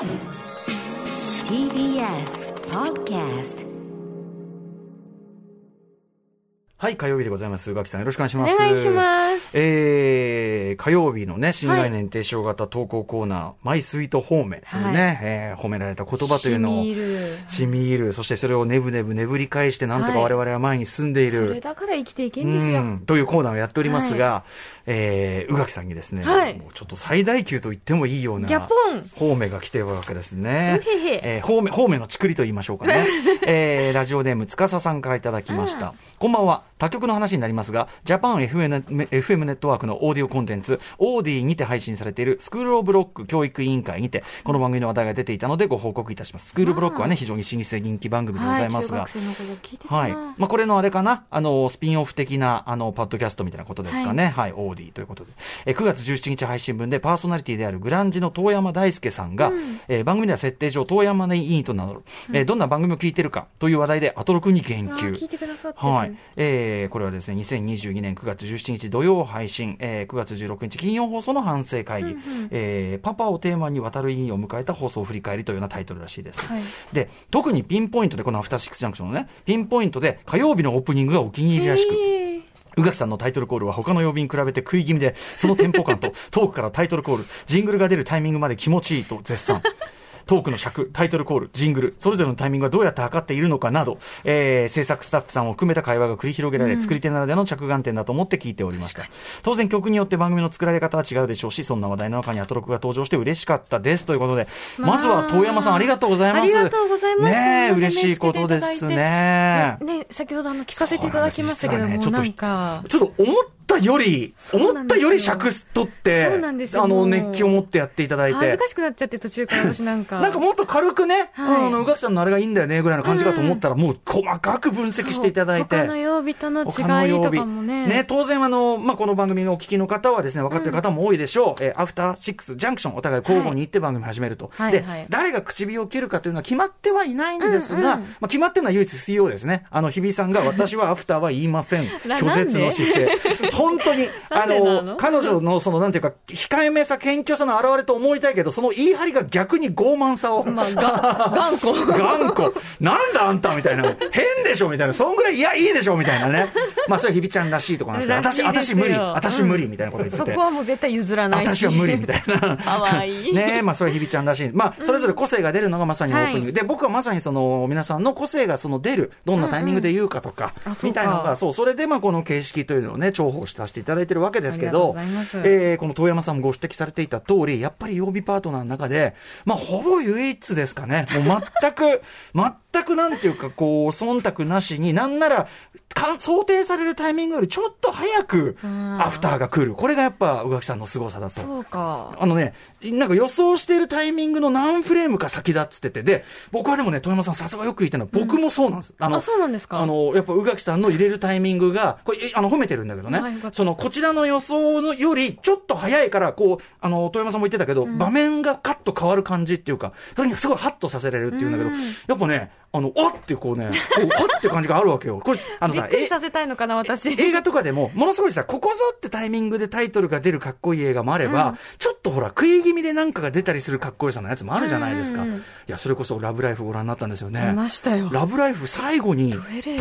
TBS Podcast はい、火曜日でございます。宇垣さん、よろしくお願いします。お願いします。えー、火曜日のね、新概念提唱型投稿コーナー、マイスイート褒めというね、はいえー褒められた言葉というのを、染み入るそしてそれをねぶねぶ眠り返して、なんとかはい我々は前に進んでいる。それだから生きていけんですよ。うんというコーナーをやっておりますが、えー、宇垣さんにですね、はいもうちょっと最大級と言ってもいいような、方面が来てるわけですね。えー、方面、方面のちくりと言いましょうかね。えー、ラジオネーム、つかささんからいただきました。こんばんは。他局の話になりますが、ジャパン FM, FM ネットワークのオーディオコンテンツ、オーディにて配信されているスクールオブロック教育委員会にて、この番組の話題が出ていたのでご報告いたします。スクールオブロックはね、非常に老舗人気番組でございますが、はい。まあ、これのあれかな、あの、スピンオフ的な、あの、パッドキャストみたいなことですかね。はい、オーディということで。えー、9月17日配信分でパーソナリティであるグランジの遠山大輔さんが、えー番組では設定上、遠山ね委員と名乗る、えーどんな番組を聞いてるかという話題でアトロクに言及。聞いてくださってるはい。えーこれはですね、2022年9月17日土曜配信、えー9月16日金曜放送の反省会議、えーパパをテーマに渡る委員を迎えた放送を振り返りというようなタイトルらしいです。はいで、特にピンポイントで、このアフターシックスジャンクションのね、ピンポイントで火曜日のオープニングがお気に入りらしく、宇垣さんのタイトルコールは他の曜日に比べて食い気味で、そのテンポ感とトークからタイトルコール、ジングルが出るタイミングまで気持ちいいと絶賛。トークの尺、タイトルコール、ジングル、それぞれのタイミングはどうやって測っているのかなど、えー制作スタッフさんを含めた会話が繰り広げられ、作り手ならではの着眼点だと思って聞いておりました。当然曲によって番組の作られ方は違うでしょうし、そんな話題の中にアトロクが登場して嬉しかったです。ということで、まずは遠山さんありがとうございます。ありがとうございます。ね嬉しいことですね。ねね先ほどあの聞かせていただきましたけども、ねちょっと思ったより、思ったより尺取って、そうなんですよあの、熱気を持ってやっていただいて。恥ずかしくなっちゃって途中から私なんか。なんかもっと軽くね、はいあの、宇垣さんのあれがいいんだよね、ぐらいの感じかと思ったら、もう細かく分析していただいて。他の曜日との違いとかもね。当然あの、まあ、この番組のお聞きの方はですね、分かってる方も多いでしょう。えーアフターシックスジャンクション、お互い交互に行って番組始めると。で、はいはい誰が唇を切るかというのは決まってはいないんですが、うんうんまあ、決まってるのは唯一水曜ですね。あの、日比さんが、私はアフターは言いません。な拒絶の姿勢。本当に、あの、の？彼女のその、なんていうか、控えめさ、謙虚さの表れと思いたいけど、その言い張りが逆に傲慢さを。まあ、が、頑固。頑固。なんだあんたみたいな。変でしょみたいな。そんぐらい、いや、いいでしょみたいなね。まあ、それは日比ちゃんらしいところなんですけど、私、私無理。私無理。みたいなこと言ってて。そこはもう絶対譲らない。私は無理みたいな。かわいい ねえ、まあそれは日比ちゃんらしい。まあそれぞれ個性が出るのがまさにオープニング。はいで、僕はまさにその皆さんの個性がその出る、どんなタイミングで言うかとかみたいなのが、そう、それでまあこの形式というのをね、重宝させていただいてるわけですけどえーこの遠山さんもご指摘されていた通り、やっぱり曜日パートナーの中で、まあほぼ唯一ですかね。もう全く、全くなんていうか、こう、忖度なしに、なんなら、か想定されるタイミングよりちょっと早く、うんアフターが来る。これがやっぱ宇垣さんの凄さだと。そうか。あのね、なんか予想しているタイミングの何フレームか先だっつってて、で、僕はでもね、富山さんさすがよく言ってるのは、僕もそうなんです。あの、あ、そうなんですか？あの、やっぱ宇垣さんの入れるタイミングが、これ、えあの、褒めてるんだけどねその、こちらの予想のより、ちょっと早いから、こう、あの、富山さんも言ってたけど、場面がカッと変わる感じっていうか、それにすごいハッとさせられるっていうんだけど、うんやっぱね、あの、あってこうね、こう、はって感じがあるわけよ。これ、あのさ、びっくりえさせたいのかな、私。映画とかでも、ものすごいさ、ここぞってタイミングでタイトルが出るかっこいい映画もあれば、うんちょっとほら、食い気味でなんかが出たりするかっこよさのやつもあるじゃないですか。うんうんうんいや、それこそラブライフご覧になったんですよね。見ましたよ。ラブライフ最後に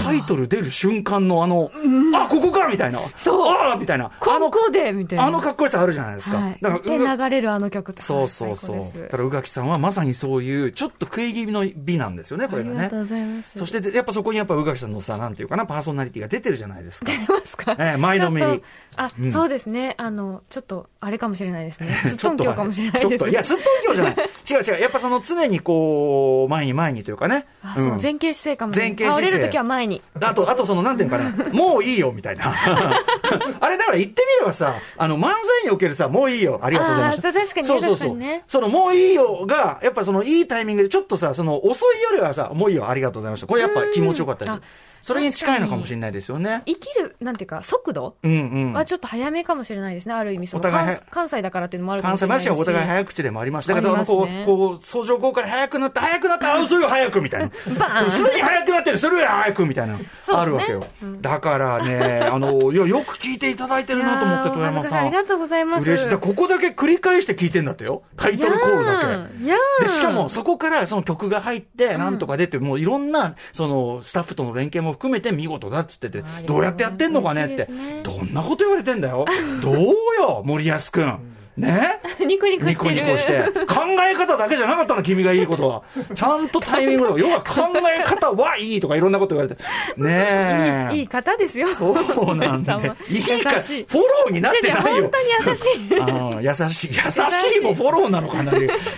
タイトル出る瞬間のあの、あ、ここかみたいな。そうああみたいな。あの、ここでみたいな。あのかっこよさあるじゃないですか。はい。だから、流れるあの曲そうそうそう。だから、宇垣さんはまさにそういう、ちょっと食い気味の美なんですよね、これがねありがと。うございます。そして、やっぱそこにやっぱ宇垣さんのさ、なんていうかな、パーソナリティが出てるじゃないですか。ますか？ええ前のめりあ、うんそうですね。あの、ちょっと、あれかもしれないですね。すっととんきょうかもしれないです。ちょっと、いや、すっとんきょうじゃない。違う違う。やっぱその常にこう、前に前にというかね。あ、そう、ん前傾姿勢かもしれない。前傾姿勢倒れるときは前に。あと、あとその、なんていうのかな。もういいよ、みたいな。あれ、だから言ってみればさ、あの、漫才におけるさ、もういいよ、ありがとうございました。確かにねそうそうそうねその、もういいよが、やっぱその、いいタイミングで、ちょっとさ、その、遅いよりはさ、もういいよ、ありがとうございました。これやっぱ気持ちよかったですあ。それに近いのかもしれないですよね。生きる、なんていうか、速度うんうん。はちょっと早めかもしれないですね、ある意味そのお互い関関西だからっていうのもあるかも関西しれないし。話はお互い早口でもありましたけど、ありますこねう、こう、相乗効果で早くなった、早くなった、あ、それよ早くみたいな。バーンすでに早くなってる、それより早くみたいな、あるわけよ。だからね、あの、いや、よく聞いていただいてるなと思って、富山さん。ありがとうございます嬉しい。だからここだけ繰り返して聞いてんだってよ。タイトルコールだけ。で、しかもそこからその曲が入って、なんとか出て、もういろんな、その、スタッフとの連携も含めて見事だっつっててどうやってやってんのかねって。どんなこと言われてんだよ。どうよ、森保くん。ね？ニコニコしてる。ニコニコして。考え方だけじゃなかったの、君がいいことは。ちゃんとタイミングとか、要は考え方はいいとかいろんなこと言われて。ねえ。いい方ですよ。そうなんだ。いいか、フォローになってないよ。本当に優しい。優しい。優しいもフォローなのかな。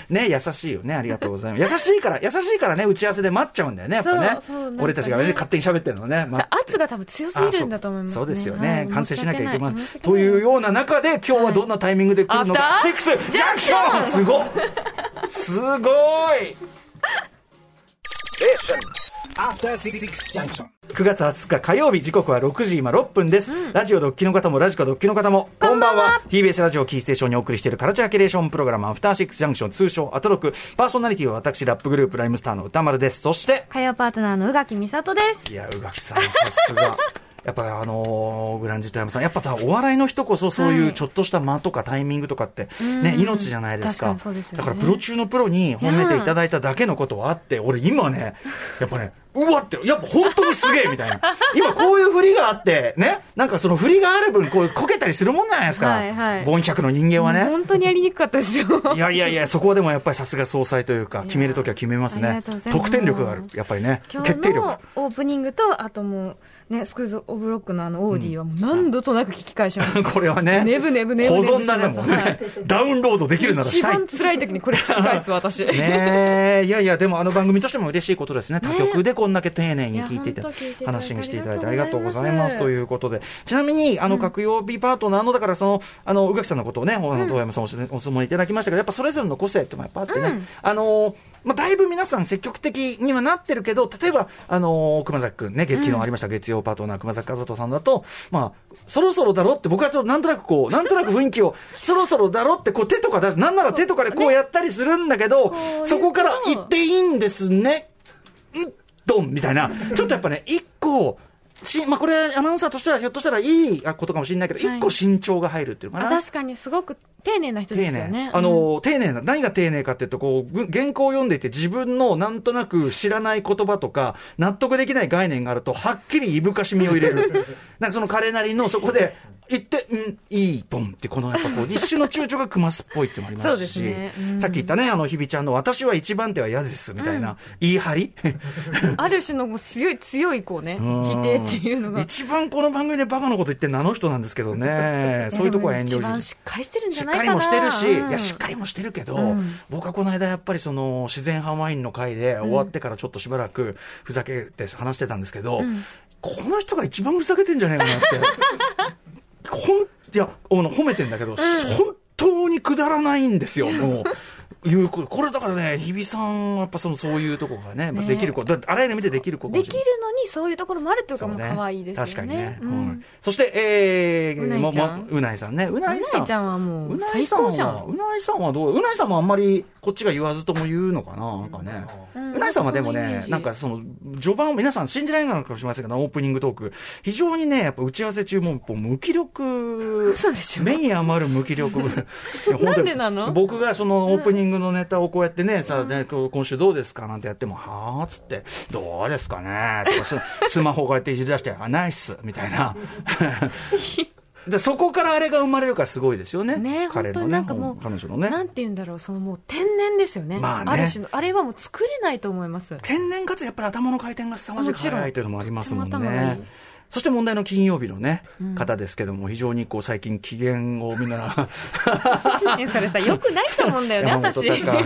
ね、優しいよね。ありがとうございます。優しいから、優しいからね、打ち合わせで待っちゃうんだよね、やっぱね。俺たちがね、勝手に喋ってるのね。ま圧が多分強すぎるんだと思います、そうですよね。はい完成しなきゃいけません。というような中で、今日はどんなタイミングで来るのか。アフターセックスジャンクション！すごいすごい。After Six Junction. 9月20日火曜日時刻は6時今6分です、ラジオドッキの方もラジコドッキの方もこんばんは。TBS ラジオキーステーションにお送りしているカルチャーキュレーションプログラムアフターシックスジャンクション通称アトロク。パーソナリティは私ラップグループライムスターの歌丸です。そして火曜パートナーの宇垣美里です。いや宇垣さんさすがやっぱりあのーグランジ富山さん、やっぱさお笑いの人こそそういうちょっとした間とかタイミングとかって、ね、うん。命じゃないですか。確かすよね。だからプロ中のプロに褒めていただいただけのことはあって、俺今ね、やっぱね、うわって、やっぱ本当にすげえみたいな。今こういう振りがあって、ね、なんかその振りがある分、こうこけたりするもんじゃないですか。はいはい凡百の人間はね。本当にやりにくかったですよ。いやいやいや、そこはでもやっぱりさすが総裁というか、決めるときは決めますね得点力がある。やっぱりね。決定力の。オープニングと、あともう、ね、スクーズ・オブ・ロックのあのオーディは何度となく聞き返します。これはね。ねぶねぶねぶ保存だね、もうねい。ダウンロードできるなら一。番辛い時にこれ聞き返す私。ねえ、いやいや、でもあの番組としても嬉しいことですね。他局でこんだけ丁寧に聞いていて話にしていただいてありがとうございます。ということで。ちなみに、あの、各曜日パートナーの、だからその、あの、宇垣さんのことをね、あの遠山さんお質問いただきましたけど、やっぱそれぞれの個性っていうのがやっぱあってね、あの、まあ、だいぶ皆さん積極的にはなってるけど、例えば、あの、熊崎くんね、月昨日ありました月曜パートナー熊崎和人さんだと、まあ、そろそろだろって僕はちょっとなんとなくこう、なんとなく雰囲気を、そろそろだろってこう手とか出し、なんなら手とかでこうやったりするんだけど、そこから言っていいんですね。んドンみたいな。ちょっとやっぱね、一個、しまあ、これ、アナウンサーとしてはひょっとしたらいいことかもしれないけど、はい一個慎重が入るっていうのかあな。確かにすごく丁寧な人ですよね。あの、丁寧な、何が丁寧かっていうと、こう、ぐ原稿を読んでいて自分のなんとなく知らない言葉とか、納得できない概念があると、はっきりいぶかしみを入れる。なんかその彼なりの、そこで、言って、うん、いい、ポンって、このやっぱこう、一種の躊躇がクマスっぽいってもありますし、すね。うん。さっき言ったね、あの、日比ちゃんの、私は一番手は嫌です、みたいな、言い張り。ある種のもう強い、強いこうね、うん。否定っていうのが。一番この番組でバカなこと言ってるのあの人なんですけどね、そういうとこは遠慮一番ししっかりしてるんじゃないかな。かりもしてるし、うんいや、しっかりもしてるけど、うん僕はこの間やっぱりその自然派ワインの会で終わってからちょっとしばらくふざけて話してたんですけど、んこの人が一番ふざけてんじゃないかなって。ほん、いや、褒めてんだけど、本当にくだらないんですよ、もう。いうことこれだからね、日比さんはやっぱそのそういうところがね、まあねできる子、だあらゆる意味でできる子かできるのにそういうところもあるっていうかも可愛いですよね。確かにね。ううんん。そして、えー、うないちうないさんね。うないうさん。なちゃんはもううない最さん高じゃん。はうないさんはどう？うないさんもあんまりこっちが言わずとも言うのかななんかね。うないさんはでもね、なんかその、序盤を皆さん信じられないのかもしれませんけど、オープニングトーク。非常にね、やっぱ打ち合わせ中も、無気力、嘘でしょ目に余る無気力。なんでなの？僕がそのオープニングのネタをこうやってね、さあ、ね、今週どうですかなんてやっても、はあっつって、どうですかねとかス、スマホこうやっていじり出して、あ、ナイスみたいな。でそこからあれが生まれるからすごいですよね。ね彼のね、なんかもう彼女のね。なんて言うんだろう、そのもう天然ですよね。まあねる種の、あれはもう作れないと思います。天然かつやっぱり頭の回転が凄まじく速いというのもありますもんねい。そして問題の金曜日のね、方ですけども、非常にこう最近機嫌をみんな、えそれさ、よくないと思うんだよね、山本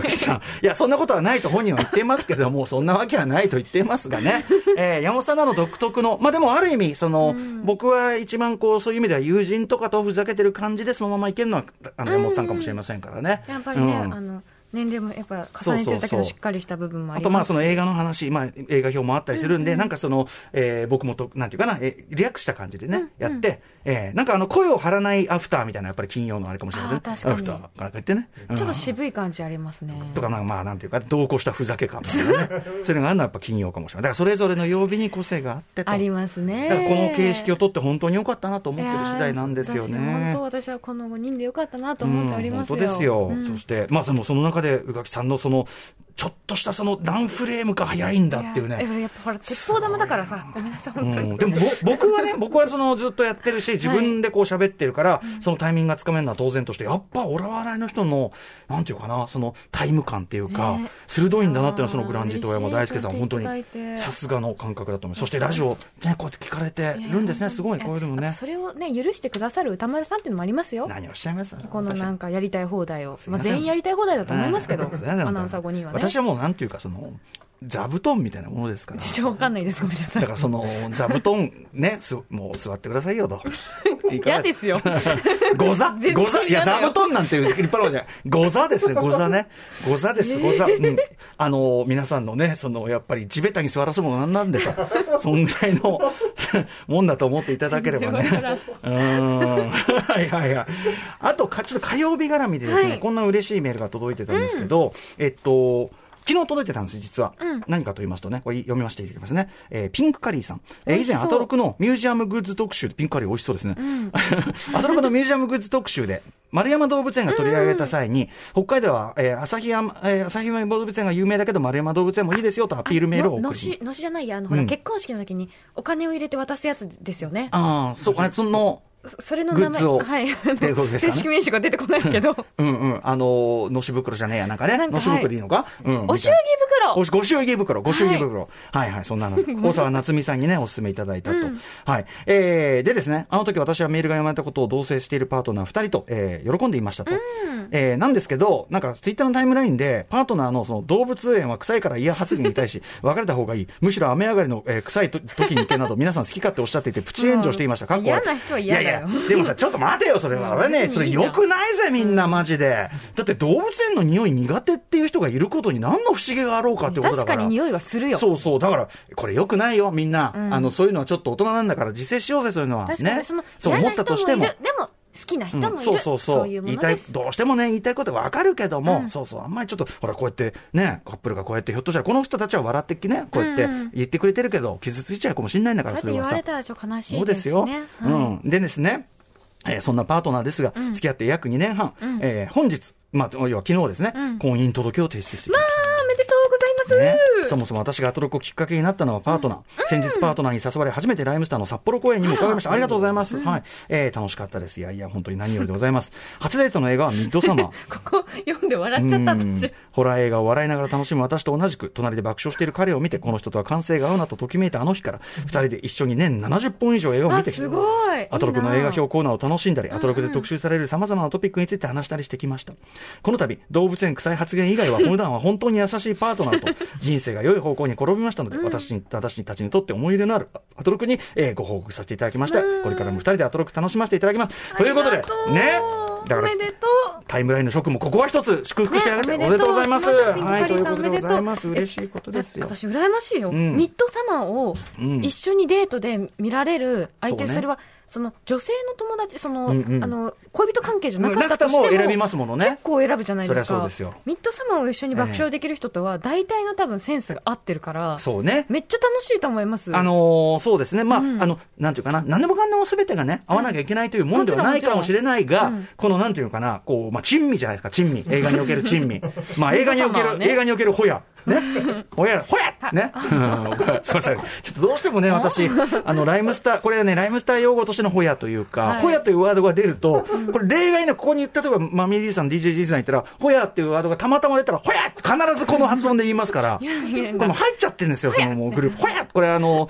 私。いや、そんなことはないと本人は言っていますけども、そんなわけはないと言っていますがね。えー山本さんなの独特の、まあでもある意味、その、僕は一番こう、そういう意味では友人とかとふざけてる感じでそのままいけるのは、あの、山本さんかもしれませんからね。やっぱりね、うんあの、年齢もやっぱ重ねてるだけそうそうそうのしっかりした部分もああとまありますしその映画の話、まあ、映画表もあったりするんで、なんかその、えー僕もと、なんていうかな、えーリラックスした感じでね、やって、えーなんかあの声を張らないアフターみたいな、やっぱり金曜のあれかもしれませんあー確かにアフターから言ってね。うんちょっと渋い感じありますね。とか、まあ、なんていうか、同行したふざけ感みたいなね。それがあるのはやっぱ金曜かもしれない。だからそれぞれの曜日に個性があってと。ありますね。だからこの形式を取って本当に良かったなと思ってる次第なんですよね。本当私はこの5人でよかったなと思っておりますよ。うん本当ですよ。うんそして、まあその、その中で宇垣さんのその、ちょっとしたその何フレームか早いんだっていうね。ややっぱほら、鉄砲玉だからさ、ごめんなさい、本当に。うん、でもぼ 僕はね、僕はそのずっとやってるし、自分でこう喋ってるから、そのタイミングがつかめるのは当然として、やっぱオラ笑いの人の、なんていうかな、そのタイム感っていうか、ね鋭いんだなっていうのは、そのグランジと山大輔さん、本当にさすがの感覚だと思います。そしてラジオ、ね、こうやって聞かれてるんですね、すごい、こういうのもね。それをね、許してくださる歌丸さんっていうのもありますよ。何をおっしゃいます？このなんかやりたい放題を。まあ、全員やりたい放題だと思いますけど、アナウンサー5人はね。私はもうなんていうか、その、座布団みたいなものですから。ちょっとわかんないです、ごめんなさいだか。らその座布団ね、すもう座ってくださいよと。嫌ですよ。ご座ご座いや、座布団なんていう立派なのじゃない。ご座ですね、ご座ね。ご座です、ご座。うん。あの、皆さんのね、その、やっぱり地べたに座らすものなんなんでと。そんぐらいの もんだと思っていただければね。うーん。はいはいはい。あとか、ちょっと火曜日絡みでですね、はいこんな嬉しいメールが届いてたんですけど、えっと、昨日届いてたんです、実は。うん何かと言いますとね、これ読みましていただきますね。えーピンクカリーさん。えー以前、アトロクのミュージアムグッズ特集で、ピンクカリー美味しそうですね。アトロクのミュージアムグッズ特集で、丸山動物園が取り上げた際に、北海道は、えー旭山、えー旭山動物園が有名だけど、丸山動物園もいいですよとアピールメールを送りののし、のしじゃないや、あの、ほら、うん結婚式の時にお金を入れて渡すやつですよね。ああ、そう、あその、そそれの名前、グッズをはい。正式名称が出てこないけど。うんうん、あのー、のし袋じゃねえや、なんかね。かのし袋でいいのか、うん。お祝儀袋おしご祝儀袋、ご祝儀袋。はい、はい、そんなの。大沢夏美さんにね、お勧めいただいたと。うんはい。えー、でですね、あの時私はメールが読まれたことを同棲しているパートナー二人と、えー、喜んでいましたと。えー、なんですけど、なんかツイッターのタイムラインで、パートナーのその動物園は臭いから嫌発言に対し、別れた方がいい。むしろ雨上がりの、えー、臭いと時に行けなど、皆さん好き勝手おっしゃっていて、プチ炎上していました。かっこ嫌な人は嫌だよいやでもさ、ちょっと待てよ、それは。あれね、それ良くないぜ、みんな、マジで。だって動物園の匂い苦手っていう人がいることに何の不思議があろうかってことだか。確からに匂いはするよ。そうそう。だから、これ良くないよ、みんな。うんあの、そういうのはちょっと大人なんだから自制しようぜ、そういうのは。ねそう思ったとしてもでも、好きな人もいる。うんそうそうそういう。どうしてもね言いたいことがわかるけども、うんそうそうあんまりちょっとほらこうやってねカップルがこうやってひょっとしたらこの人たちは笑ってきねこうやって言ってくれてるけど傷ついちゃうかもしれないんだからそれはさ言われたらちょっと悲しそいうですしですよ。はいん。でですね、えーそんなパートナーですが、うん付き合って約2年半、うんえー本日、まあ、要は昨日ですね、うん婚姻届を提出してきました。あます。ね、そもそも私がアトロクをきっかけになったのはパートナー、先日パートナーに誘われ初めてライムスターの札幌公演にも伺いました。ありがとうございます、はい。えー楽しかったです。いやいや本当に何よりでございます。初デートの映画はミッドサマー。ここ読んで笑っちゃった。ホラー映画を笑いながら楽しむ私と同じく隣で爆笑している彼を見てこの人とは感性が合うなとときめいたあの日から二人で一緒に年70本以上映画を見てきたあすごい。アトロクの映画表コーナーを楽しんだりアトロクで特集されるさまざまなトピックについて話したりしてきました。この度動物園臭い発言以外は普段は本当に優しいパートナーと人生が良い方向に転びましたので、私に私たちにとって思い入れのあるアトロクに、えーご報告させていただきました。これからも二人でアトロク楽しませていただきます。ということでね。だからおめでとう。タイムラインの職もここは一つ祝福してあげて、ねおめでとうございます。はい、ということでございます。嬉しいことですよ。私、羨ましいよ、うん。ミッドサマーをうん。一緒にデートで見られる相手、それはその女性の友達その、うんうんあの恋人関係じゃなかったとしてもも選びますものね結。構選ぶじゃないですかすよミッドサマーを一緒に爆笑できる人とは大体の多分センスが合ってるから、そうね。めっちゃ楽しいと思いますあのーそうですね。まあ、うんあの、なんていうかな、何でもかんでも全てがね、合わなきゃいけないというもんではないかもしれないが、うんこのなんていうのかな、こう、まあ、珍味じゃないですか、珍味。映画における珍味。まあ、映画における、ね映画におけるホヤ。ね。ホヤ、ホヤね。うんすいません。ちょっとどうしてもね、私、あの、ライムスター、これはね、ライムスター用語としてのホヤというか、はい。ホヤというワードが出ると、これ例外なくここに、例えば、マミー D さん、DJG さん言ったら、ホヤっていうワードがたまたま出たら、ホヤ必ずこの発音で言いますから、これもう入っちゃってるんですよ、そのもうグループ。ホヤこれあの、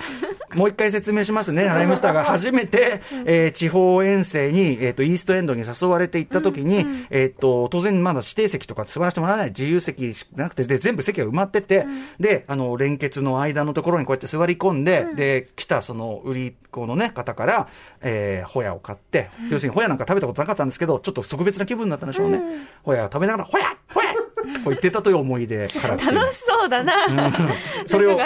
もう一回説明しますね。ライムスターが初めて、えー地方遠征に、えっ、と、イーストエンドに誘われて行った時に、えっ、と、当然まだ指定席とか座らせてもらわない自由席しなくて、で、全部席が埋まってて、で、あの、連結の間のところにこうやって座り込んで、で、来たその売り子のね、方から、えーホヤを買って、要するにホヤなんか食べたことなかったんですけど、ちょっと特別な気分になったんでしょうね。ホヤを食べながら、ホヤホヤと言ってたという思い出から楽しそうだな。それを、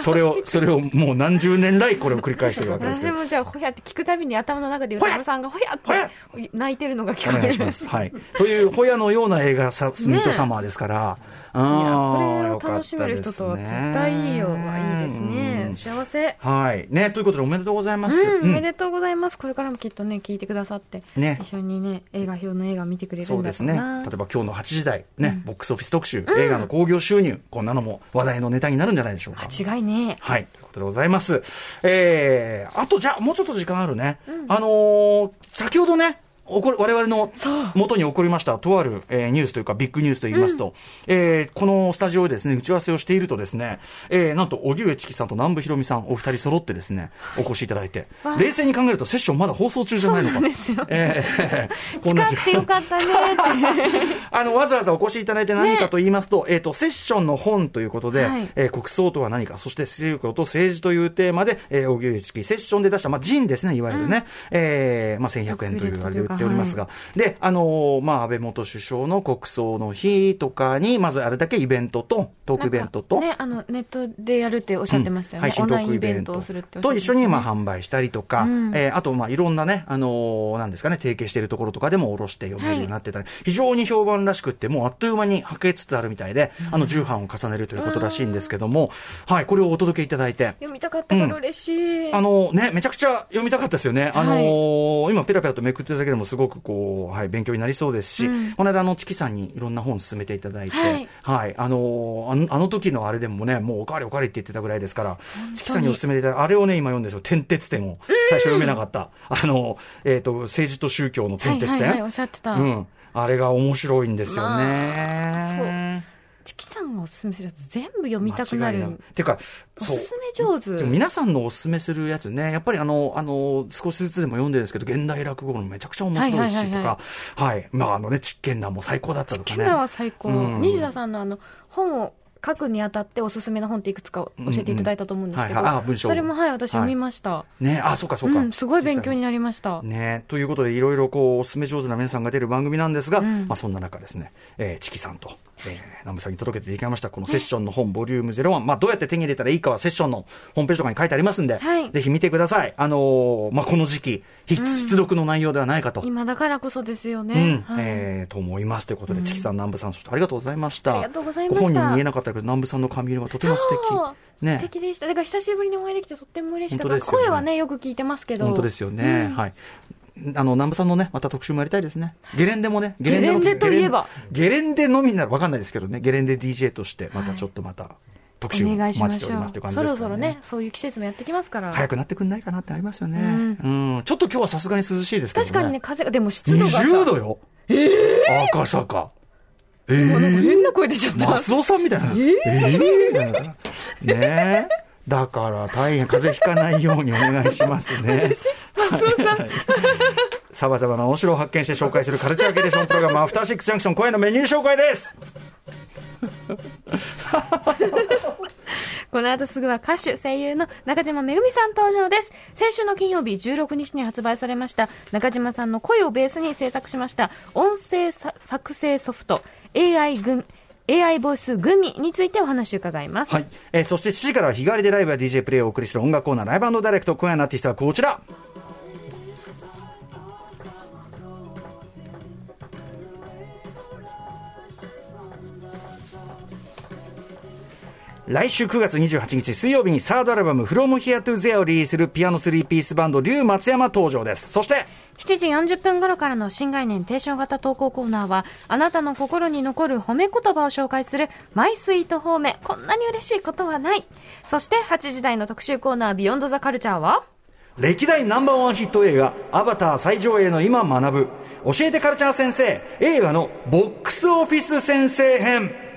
それを、それをもう何十年来これを繰り返してるわけですけど。私もじゃあ、ほやって聞くたびに頭の中で歌丸さんがほやって泣いてるのが聞こえる。願いします。はい。という、ホヤのような映画さ、ミッドサマーですから。いやいや、これを楽しめる人とは絶対いいよ。いいですね。幸せ。はい。ね、ということでおめでとうございます。うん、おめでとうございます。これからもきっとね、聞いてくださって、ね一緒にね、映画表の映画見てくれるそうですね。例えば今日の8時台、ね、ボックスオフィス特集、映画の興行収入、こんなのも話題のネタになるんじゃないでしょうか。間違いねはい。ということでございます。えー、あとじゃあ、もうちょっと時間あるね。あのー先ほどね、起こる我々の元に起こりました、とある、えーニュースというか、ビッグニュースといいますと、えーこのスタジオでですね、打ち合わせをしているとですね、えーなんと、荻上チキさんと南部ひろみさん、お二人揃ってですね、お越しいただいて、冷静に考えると、セッションまだ放送中じゃないのか。えー こんな時間よかったね。あの、わざわざお越しいただいて何かと言いますと、えっ、と、セッションの本ということで、はい。えー国葬とは何か、そして宗教と政治というテーマで、えー、荻上チキセッションで出した、まあ、ジンですね、いわゆるね、えーまあ、1100円というあれで売ってておりますが、で、あのまあ、安倍元首相の国葬の日とかに、まずあれだけイベントと、トークイベントと、ね、あの、ネットでやるっておっしゃってましたよね。配信トークイベント。をするってと一緒にまあ販売したりとか、うん。えーあとまあいろんなね、あのーなんですかね、提携しているところとかでも卸して読めるようになってたり、非常に評判らしくって、もうあっという間に履けつつあるみたいで、あの重版を重ねるということらしいんですけども、はい、これをお届けいただいて。読みたかったから嬉しい。あのね、めちゃくちゃ読みたかったですよね。あのーはい今ペラペラとめくってるだけでもすごくこう、はい、勉強になりそうですし、うん。この間あの、チキさんにいろんな本進めていただいて、ははいい、あのーあの、時のあれでもね、もうおかわりおかわりって言ってたぐらいですから、チキさんにお勧めていただいた、あれをね、今読んでるんですよ、点鉄点を。最初読めなかった。あの、えっ、と、政治と宗教の点鉄点。はいはいはい、おっしゃってた。うん。あれが面白いんですよね。まチキさんがおすすめするやつ全部読みたくなる間違い。ていうか、そう。おすすめ上手。皆さんのおすすめするやつね、やっぱりあの、あの、少しずつでも読んでるんですけど、現代落語のめちゃくちゃ面白いしとか、はい。まああのね、実験談も最高だったとかね。キナは最高。うん西田さんのあの、本を書くにあたっておすすめの本っていくつか教えていただいたと思うんですけど、うんうんはいはいそれもはい、私読みました。ね、あ、そうかそうか。うん、すごい勉強になりました。ね、ということで、いろいろこう、おすすめ上手な皆さんが出る番組なんですが、うん。まあそんな中ですね、えーチキさんと、えー南部さんに届けていただきました、このセッションの本、ボリューム01、まあどうやって手に入れたらいいかはセッションのホームページとかに書いてありますんで、はいぜひ見てください。あのーまあこの時期、必必読の内容ではないかと。今だからこそですよね。うん、はいえーと思いますということで、チキさん、南部さん、そしてありがとうございました。ありがとうございましたご本人に言えなかったけど、南部さんの髪色がとても素敵。ね素。敵でした。だから久しぶりにお会いできてとっても嬉しかった。ね声はね、よく聞いてますけど。本当ですよね。うんはい。あの、南部さんのね、また特集もやりたいですね。ゲレンデもね、ゲレンデといえばゲレンデのみならわかんないですけどね、ゲレンデ DJ として、またちょっとまた特集をおお願いしましょ待ちしておりますという感じですからろそろね、そういう季節もやってきますから。早くなってくんないかなってありますよね。ううんん。ちょっと今日はさすがに涼しいですけどね。確かにね、風が、でも湿度がさ。20度よ。えー、赤坂。えなんかー、変な声出ちゃった。マスオさんみたいな。えー、ねえ。だから大変風邪ひかないようにお願いしますね。さまざまな面白を発見して紹介するカルチャーキュレーションプログラム、アフターシックスジャンクション、今夜のメニュー紹介です。この後すぐは歌手、声優の中島めぐみさん登場です。先週の金曜日16日に発売されました中島さんの声をベースに制作しました音声さ作成ソフト AI 群 AI ボイスグミについてお話を伺います。はい。えーそして7時からは日替わりでライブや DJ プレイをお送りする音楽コーナー、ライブダイレクト。今夜のアーティストはこちら。来週9月28日水曜日にサードアルバム From Here to There をリリースするピアノ3ピースバンド竜松山登場です。そして、7時40分頃からの新概念提唱型投稿コーナーは、あなたの心に残る褒め言葉を紹介する、マイスイート褒め、こんなに嬉しいことはない。そして8時台の特集コーナー、ビヨンドザカルチャーは、歴代ナンバーワンヒット映画「アバター」最上映の今学ぶ教えてカルチャー先生映画のボックスオフィス先生編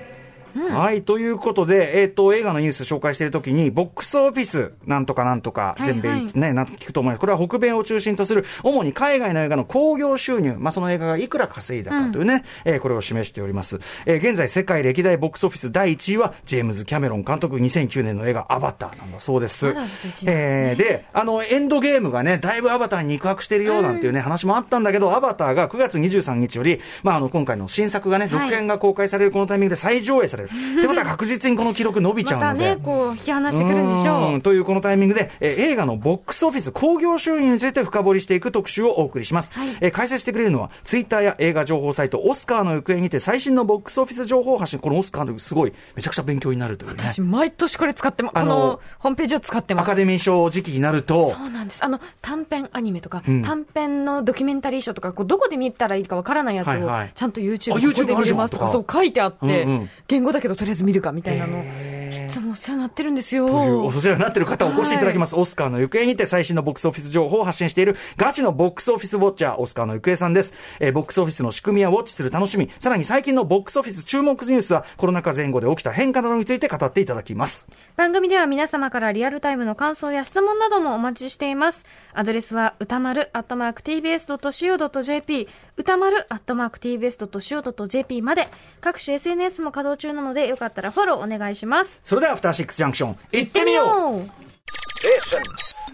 はい、ということで、えっ、と、映画のニュース紹介しているときに、ボックスオフィス、なんとかなんとか、い全米はいね、なんと聞くと思います。これは北米を中心とする、主に海外の映画の興行収入、まあ、その映画がいくら稼いだかというね、えーこれを示しております。えー現在、世界歴代ボックスオフィス第1位は、ジェームズ・キャメロン監督2009年の映画、アバターなんだそうです。まですねえーで、あの、エンドゲームがね、だいぶアバターに肉薄してるようなんていうね、話もあったんだけど、アバターが9月23日より、まあ、あの、今回の新作がね、続編が公開されるこのタイミングで再上映される。ってことは確実にこの記録伸びちゃうので。またね、こう、引き離してくるんでしょんう。というこのタイミングで、えー映画のボックスオフィス興行収入について深掘りしていく特集をお送りします。えー解説してくれるのは、ツイッターや映画情報サイト、オスカーの行方にて最新のボックスオフィス情報を発信。このオスカーのすごい、めちゃくちゃ勉強になるというね。私、毎年これ使ってます。あのこのホームページを使ってますアカ。デミー賞時期になると、そうなんです。あの、短編アニメとか、ん短編のドキュメンタリーショーとか、こうどこで見たらいいかわからないやつを、はいはいちゃんと YouTube で見れますとかそう書いてあって、うんうん言語だけどとりあえず見るかみたいなの、いつもお世話になってるんですよ。というお世話になっている方お越しいただきます、オスカーの行方にて最新のボックスオフィス情報を発信しているガチのボックスオフィスウォッチャー、オスカーの行方さんです。えーボックスオフィスの仕組みやウォッチする楽しみ、さらに最近のボックスオフィス注目ニュースはコロナ禍前後で起きた変化などについて語っていただきます。番組では皆様からリアルタイムの感想や質問などもお待ちしています。アドレスは歌丸アットマーク tbs.co.jp 歌丸アットマーク tbs.co.jp まで各種 SNS も稼働中なのでよかったらフォローお願いします。それではアフターシックスジャンクション、行っててみみようよう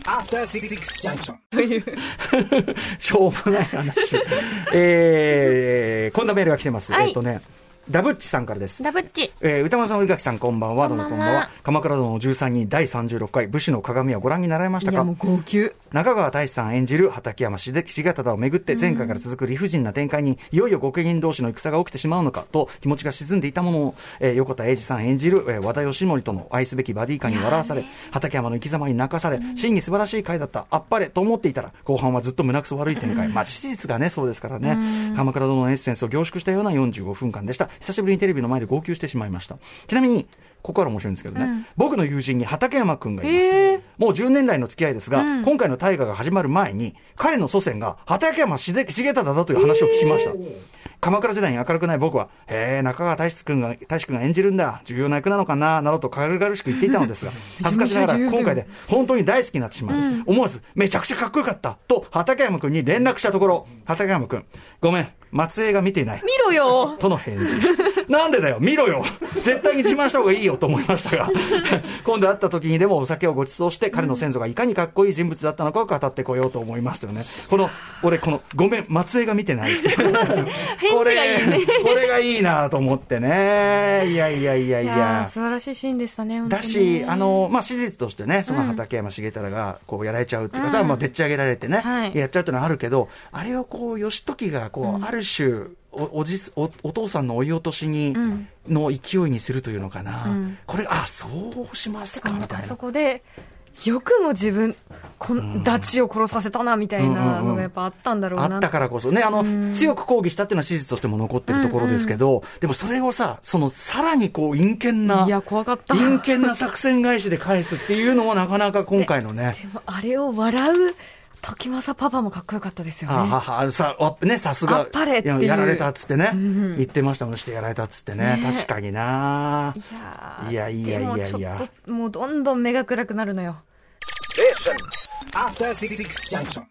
After Six Junction. しょうもない話。えー、こんなメールが来てます。はいえっとね、ダブッチさんからです。ダブッチ。えー歌丸さん、宇垣さん、こんばんは。どうもこんばんは。鎌倉殿の13人第36回武士の鏡はご覧になられましたか？いやもう号泣。中川大志さん演じる畠山重重忠をめぐって前回から続く理不尽な展開に、いよいよ御家人同士の戦が起きてしまうのかと気持ちが沈んでいたものの、えー横田英二さん演じる、えー和田義盛との愛すべきバディ感に笑わされ、畠山の生き様に泣かされ、真に素晴らしい回だった、あっぱれと思っていたら、後半はずっと胸くそ悪い展開。まあ事実がね、そうですからね。鎌倉殿のエッセンスを凝縮したような45分間でした。久しぶりにテレビの前で号泣してしまいました。ちなみに、ここから面白いんですけどね、僕の友人に畠山くんがいます。もう10年来の付き合いですが、うん。今回の大河が始まる前に、彼の祖先が畠山重重忠だという話を聞きました。鎌倉時代に明るくない僕は、へえ、中川大志くんが、大志くんが演じるんだ、重要な役なのかな、などと軽々しく言っていたのですが、恥ずかしながら今回で本当に大好きになってしまい、思わず、めちゃくちゃかっこよかった、と畠山くんに連絡したところ、畠山くん、ごめん、松江が見ていない。見ろよ。との返事。なんでだよ、見ろよ。絶対に自慢した方がいいよと思いましたが、今度会った時にでもお酒をご馳走して、彼の先祖がいかにかっこいい人物だったのかを語ってこようと思いましたよね。この、俺、この、ごめん、松江が見てない。これ、これがいいなと思ってね。いやいやいやいいや。素晴らしいシーンでしたね。だし、あ、の、まあ、史実としてね、その畠山重忠が、こう、やられちゃうっていうかさ、まあ、でっち上げられてね、はいやっちゃうっていうのはあるけど、あれをこう、義時が、こう、ある種、おおじすおお父さんの追い落としに、ん。の勢いにするというのかな、うん。これあそうしますかみたいな。あそこで、よくも自分、こんダチを殺させたな、みたいなのがやっぱあったんだろうな。あったからこそね、あの、うん。強く抗議したっていうのは史実としても残ってるところですけど、でもそれをさ、そのさらにこう陰険な、いや、怖かった。陰険な作戦返しで返すっていうのもなかなか今回のね。でもあれを笑う時政パパもかっこよかったですよね。はははさあね、さすがあっぱれっていう。ややられたっつってね、うん言ってましたもんしてやられたっつってね、ね。確かにな。いやー。いやいやいやいや。でもちょっともうどんどん目が暗くなるのよ。Junction.